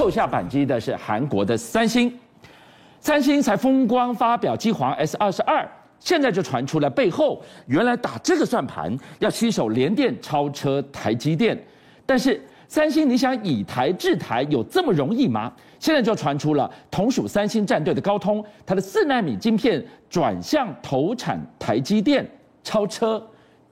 扣下扳机的是韩国的三星。三星才风光发表机皇 S 二十二，现在就传出了背后原来打这个算盘要携手联电超车台积电，但是。三星，你想以台制台有这么容易吗？现在就传出了同属三星战队的高通，它的四纳米晶片转向投产台积电超车，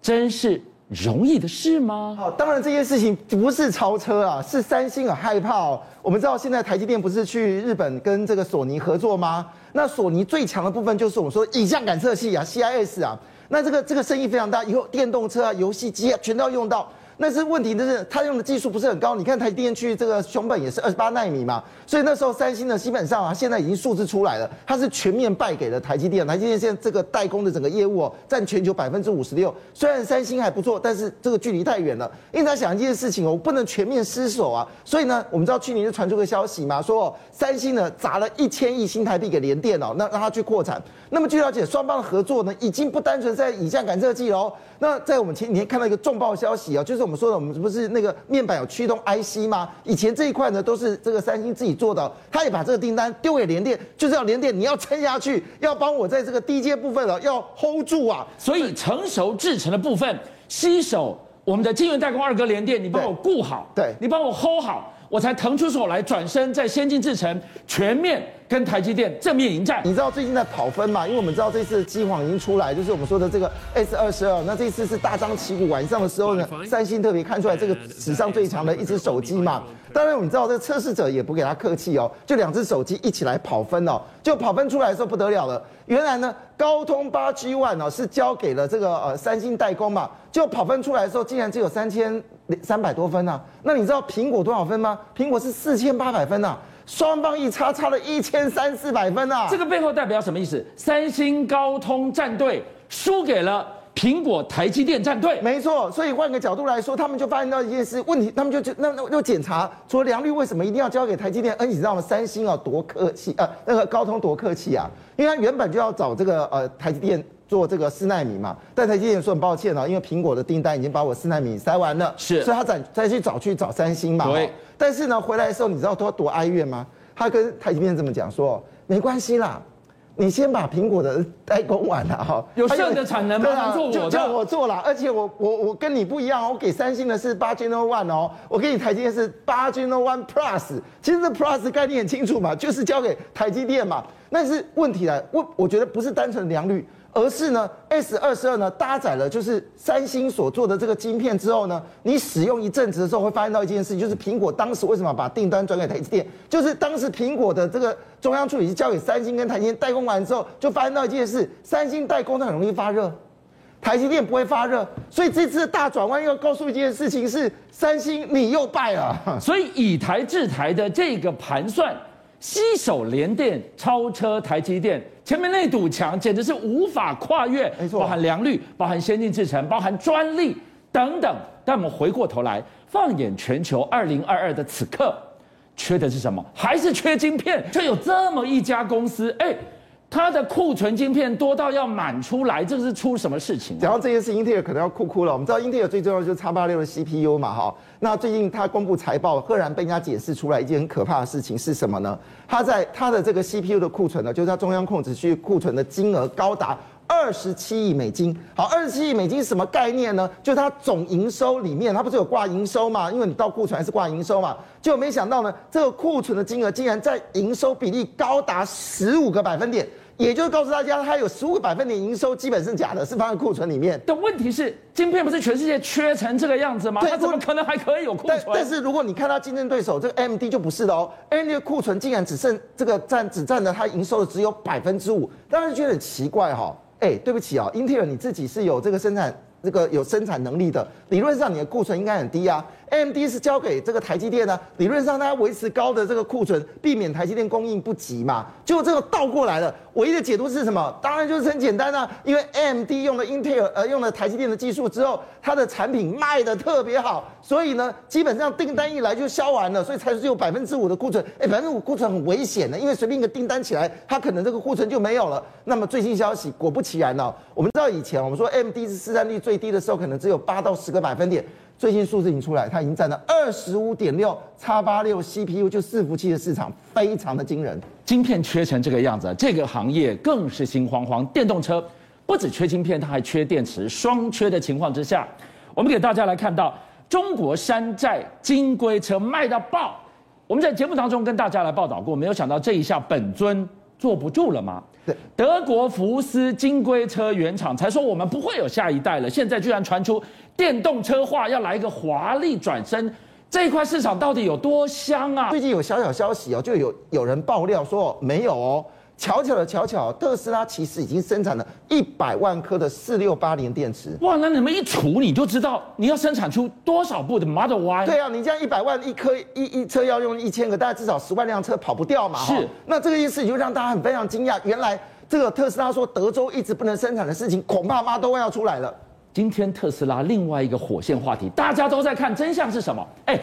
真是容易的事吗？好，当然这件事情不是超车啊，是三星很害怕哦。我们知道现在台积电不是去日本跟这个索尼合作吗？那索尼最强的部分就是我们说影像感测器啊，CIS 啊，那这个这个生意非常大，以后电动车啊、游戏机啊，全都要用到。那是问题，就是他用的技术不是很高。你看台积电去这个熊本也是二十八纳米嘛，所以那时候三星呢，基本上啊，现在已经数字出来了，它是全面败给了台积电。台积电现在这个代工的整个业务哦，占全球百分之五十六。虽然三星还不错，但是这个距离太远了。因为他想一件事情哦，我不能全面失守啊。所以呢，我们知道去年就传出个消息嘛，说三星呢砸了一千亿新台币给联电哦，那让他去扩产。那么据了解，双方的合作呢，已经不单纯在影像感测器喽。那在我们前几天看到一个重磅消息啊，就是我们说的，我们不是。那个面板有驱动 IC 吗？以前这一块呢都是这个三星自己做的，他也把这个订单丢给联电，就是要联电你要撑下去，要帮我在这个低阶部分了要 hold 住啊。所以成熟制成的部分，吸手我们的晶圆代工二哥联电，你帮我顾好，对，你帮我 hold 好。我才腾出手来转身，在先进制程全面跟台积电正面迎战。你知道最近在跑分嘛？因为我们知道这次机皇已经出来，就是我们说的这个 S 二十二。那这次是大张旗鼓，晚上的时候呢，三星特别看出来这个史上最强的一支手机嘛。当然，你知道这个测试者也不给他客气哦，就两只手机一起来跑分哦。就跑分出来的时候不得了了，原来呢，高通八 G One 哦是交给了这个呃三星代工嘛，就跑分出来的时候竟然只有三千。三百多分呐、啊，那你知道苹果多少分吗？苹果是四千八百分呐、啊，双方一差差了一千三四百分呐、啊。这个背后代表什么意思？三星高通战队输给了苹果台积电站队。没错，所以换个角度来说，他们就发现到一件事问题，他们就就那那又检查，除了良率，为什么一定要交给台积电？而你知道吗？三星啊多客气啊，那个高通多客气啊，因为他原本就要找这个呃台积电。做这个四奈米嘛，但台积电说很抱歉啊，因为苹果的订单已经把我四奈米塞完了，是，所以他再再去找去找三星嘛。对。但是呢，回来的时候你知道他多哀怨吗？他跟台积电这么讲说，没关系啦，你先把苹果的代工完了哈，有剩的产能吗？做我就叫我做了，而且我我我跟你不一样，我给三星的是八 Genoa One 哦，我给你台积电是八 Genoa One Plus，其实这 Plus 概念很清楚嘛，就是交给台积电嘛。但是问题来，我我觉得不是单纯的良率。而是呢，S 二十二呢搭载了就是三星所做的这个晶片之后呢，你使用一阵子的时候会发现到一件事情，就是苹果当时为什么把订单转给台积电，就是当时苹果的这个中央处理器交给三星跟台积电代工完之后，就发现到一件事，三星代工它很容易发热，台积电不会发热，所以这次大转弯又要告诉一件事情是，三星你又败了，所以以台制台的这个盘算。携手联电超车台积电，前面那堵墙简直是无法跨越，没错，包含良率，包含先进制程，包含专利等等。但我们回过头来，放眼全球，二零二二的此刻，缺的是什么？还是缺晶片？却有这么一家公司，哎。它的库存晶片多到要满出来，这是出什么事情？然后这件事，英特尔可能要哭哭了。我们知道英特尔最重要就是叉八六的 CPU 嘛，哈。那最近它公布财报，赫然被人家解释出来一件很可怕的事情是什么呢？它在它的这个 CPU 的库存呢，就是它中央控制区库存的金额高达。二十七亿美金，好，二十七亿美金是什么概念呢？就它总营收里面，它不是有挂营收嘛？因为你到库存还是挂营收嘛，就没想到呢，这个库存的金额竟然在营收比例高达十五个百分点，也就是告诉大家，它有十五个百分点营收基本是假的，是放在库存里面。的问题是，晶片不是全世界缺成这个样子吗？它怎么可能还可以有库存？但但是如果你看它竞争对手这个 AMD 就不是的哦，AMD 的库存竟然只剩这个占只占了它营收的只有百分之五，当然觉得很奇怪哈、哦。哎，对不起啊，英特尔你自己是有这个生产这个有生产能力的，理论上你的库存应该很低啊。AMD 是交给这个台积电呢，理论上它要维持高的这个库存，避免台积电供应不及嘛。结果这个倒过来了，唯一的解读是什么？当然就是很简单啊，因为 AMD 用了英特尔呃用了台积电的技术之后，它的产品卖得特别好，所以呢基本上订单一来就销完了，所以才只有百分之五的库存。哎，百分之五库存很危险的，因为随便一个订单起来，它可能这个库存就没有了。那么最新消息果不其然呢、我们知道以前我们说 AMD 是市占率最低的时候，可能只有八到十个百分点。最近数字已经出来，它已经占了二十五点六叉八六 CPU 就伺服器的市场，非常的惊人。晶片缺成这个样子，这个行业更是心慌慌。电动车不止缺晶片，它还缺电池，双缺的情况之下，我们给大家来看到中国山寨金龟车卖到爆。我们在节目当中跟大家来报道过，没有想到这一下本尊坐不住了吗？对，德国福斯金龟车原厂才说我们不会有下一代了，现在居然传出电动车化要来一个华丽转身，这一块市场到底有多香啊？最近有小小消息哦，就有有人爆料说没有哦。巧巧的巧巧，特斯拉其实已经生产了一百万颗的四六八零电池。哇，那你们一除你就知道你要生产出多少部的 Model Y？对啊，你这样一百万一颗一一车要用一千个，大概至少十万辆车跑不掉嘛。是，那这个意思就让大家很非常惊讶，原来这个特斯拉说德州一直不能生产的事情，恐怕 Model Y 要出来了。今天特斯拉另外一个火线话题，大家都在看真相是什么？哎，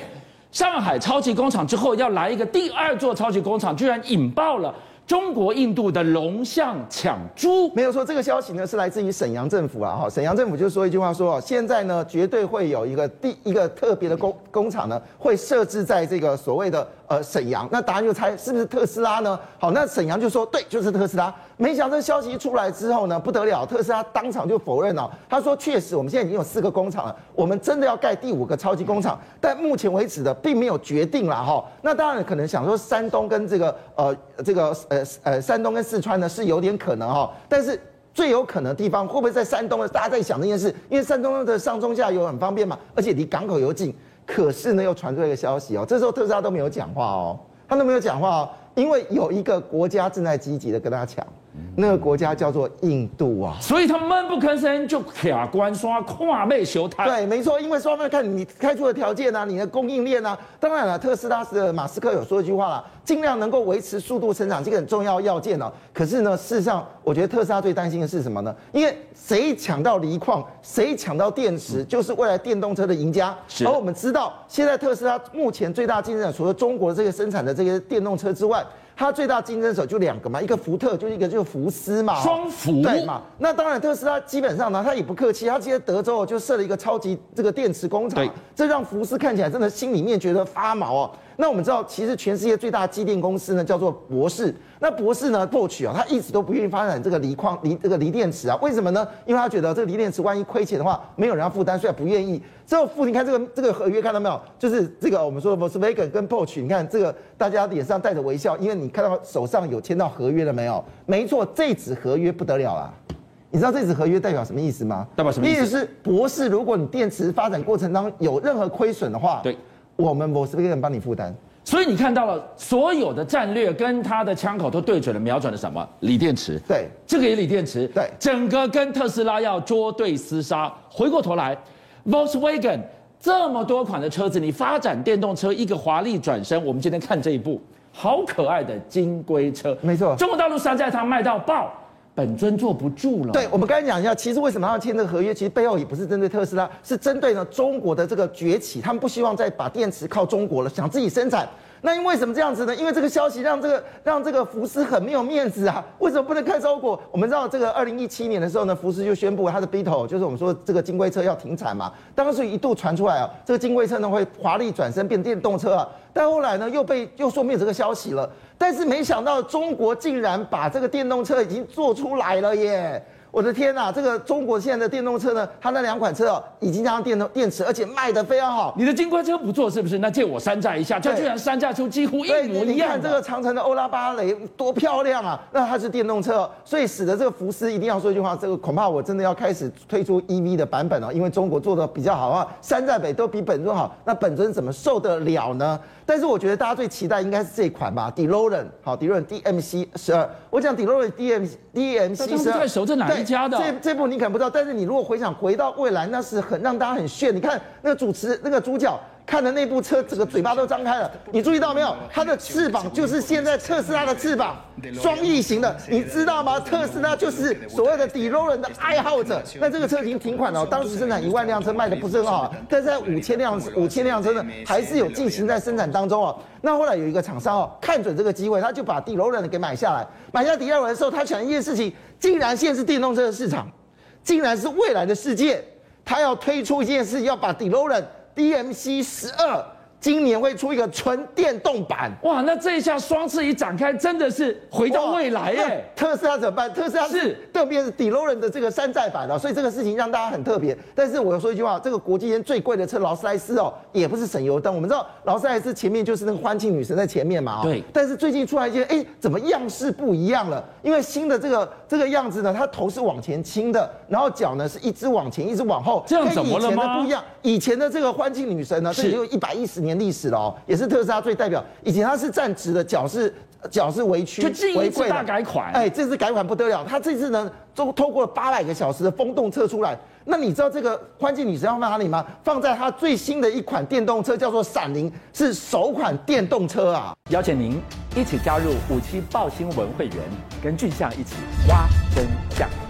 上海超级工厂之后要来一个第二座超级工厂，居然引爆了。中国印度的龙象抢猪，没有说这个消息呢，是来自于沈阳政府啊，哈，沈阳政府就说一句话说，现在呢绝对会有一个第一个特别的工工厂呢，会设置在这个所谓的呃沈阳，那答案就猜是不是特斯拉呢？好，那沈阳就说对，就是特斯拉。没想到消息一出来之后呢，不得了，特斯拉当场就否认了。他说：“确实，我们现在已经有四个工厂了，我们真的要盖第五个超级工厂，但目前为止的并没有决定了哈。那当然可能想说山东跟这个呃这个呃呃山东跟四川呢是有点可能哈，但是最有可能的地方会不会在山东呢？大家在想这件事，因为山东的上中下游很方便嘛，而且离港口又近。可是呢，又传出一个消息哦，这时候特斯拉都没有讲话哦，他都没有讲话哦，因为有一个国家正在积极的跟他抢。”那个国家叫做印度啊，所以他闷不吭声就卡关刷跨背修台。对，没错，因为双方看你开出的条件啊，你的供应链啊，当然了，特斯拉的马斯克有说一句话啦，尽量能够维持速度成长，这个很重要要件哦。可是呢，事实上，我觉得特斯拉最担心的是什么呢？因为谁抢到锂矿，谁抢到电池，就是未来电动车的赢家。而我们知道，现在特斯拉目前最大竞争者，除了中国这个生产的这些电动车之外。它最大竞争手就两个嘛，一个福特，就一个就是福斯嘛，双福对嘛。那当然，特斯拉基本上呢，它也不客气，它今天德州就设了一个超级这个电池工厂，这让福斯看起来真的心里面觉得发毛哦。那我们知道，其实全世界最大的机电公司呢，叫做博士。那博士呢，Bosch 啊，他一直都不愿意发展这个锂矿、锂这个锂电池啊。为什么呢？因为他觉得这个锂电池万一亏钱的话，没有人要负担，所以不愿意。之后，付你看这个这个合约，看到没有？就是这个我们说的 Volkswagen 跟 Bosch，你看这个大家脸上带着微笑，因为你看到手上有签到合约了没有？没错，这纸合约不得了啊！你知道这纸合约代表什么意思吗？代表什么意思？意思是博士，如果你电池发展过程当中有任何亏损的话，对。我们我是不是能帮你负担？所以你看到了所有的战略跟他的枪口都对准了，瞄准了什么？锂电池。对，这个也锂电池。对，整个跟特斯拉要捉对厮杀。回过头来，Volkswagen 这么多款的车子，你发展电动车一个华丽转身。我们今天看这一部好可爱的金龟车，没错，中国大陆山寨它卖到爆。本尊坐不住了。对，我们刚才讲一下，其实为什么要签这个合约？其实背后也不是针对特斯拉，是针对呢中国的这个崛起，他们不希望再把电池靠中国了，想自己生产。那因为什么这样子呢？因为这个消息让这个让这个福斯很没有面子啊！为什么不能开超过？我们知道这个二零一七年的时候呢，福斯就宣布它的 Beetle，就是我们说这个金龟车要停产嘛。当时一度传出来啊，这个金龟车呢会华丽转身变电动车啊，但后来呢又被又说没有这个消息了。但是没想到中国竟然把这个电动车已经做出来了耶！我的天呐，这个中国现在的电动车呢，它那两款车哦，已经加上电动电池，而且卖的非常好。你的金龟车不做是不是？那借我山寨一下，它居然山寨出几乎一模一样。你看这个长城的欧拉巴雷多漂亮啊！那它是电动车，所以使得这个福斯一定要说一句话，这个恐怕我真的要开始推出 EV 的版本了，因为中国做的比较好啊，山寨北都比本尊好，那本尊怎么受得了呢？但是我觉得大家最期待应该是这一款吧，DeLorean 好，DeLorean DMC 十二。我讲 DeLorean DM DMC 十二。太熟，这哪一这这部你可能不知道，但是你如果回想回到未来，那是很让大家很炫。你看那个主持那个主角。看的那部车，整个嘴巴都张开了。你注意到没有？它的翅膀就是现在特斯拉的翅膀，双翼型的。你知道吗？特斯拉就是所谓的 DeLorean 的爱好者。那这个车已经停款了，当时生产一万辆车卖的不是很好，但是在五千辆五千辆车呢，还是有进行在生产当中哦。那后来有一个厂商哦，看准这个机会，他就把 DeLorean 给买下来。买下 DeLorean 的时候，他想一件事情，竟然现在是电动车的市场，竟然是未来的世界，他要推出一件事，要把 DeLorean DMC 十二。今年会出一个纯电动版，哇！那这一下双翅一展开，真的是回到未来耶！特斯拉怎么办？特斯拉是特别是 DeLorean 的这个山寨版了，所以这个事情让大家很特别。但是我要说一句话，这个国际间最贵的车劳斯莱斯哦，也不是省油灯。我们知道劳斯莱斯前面就是那个欢庆女神在前面嘛，对。但是最近出来一件，哎，怎么样式不一样了？因为新的这个这个样子呢，它头是往前倾的，然后脚呢是一直往前，一直往后，这样怎么了吗？跟以前的不一样。以前的这个欢庆女神呢，是只有一百一十年历史了哦。也是特斯拉最代表，以前它是站直的，脚是脚是微曲，微贵大改款，哎，这次改款不得了，它这次呢，都透过了八百个小时的风洞测出来。那你知道这个欢庆女神要放哪里吗？放在它最新的一款电动车，叫做闪灵，是首款电动车啊！邀请您一起加入五七报新闻会员，跟俊相一起挖真相。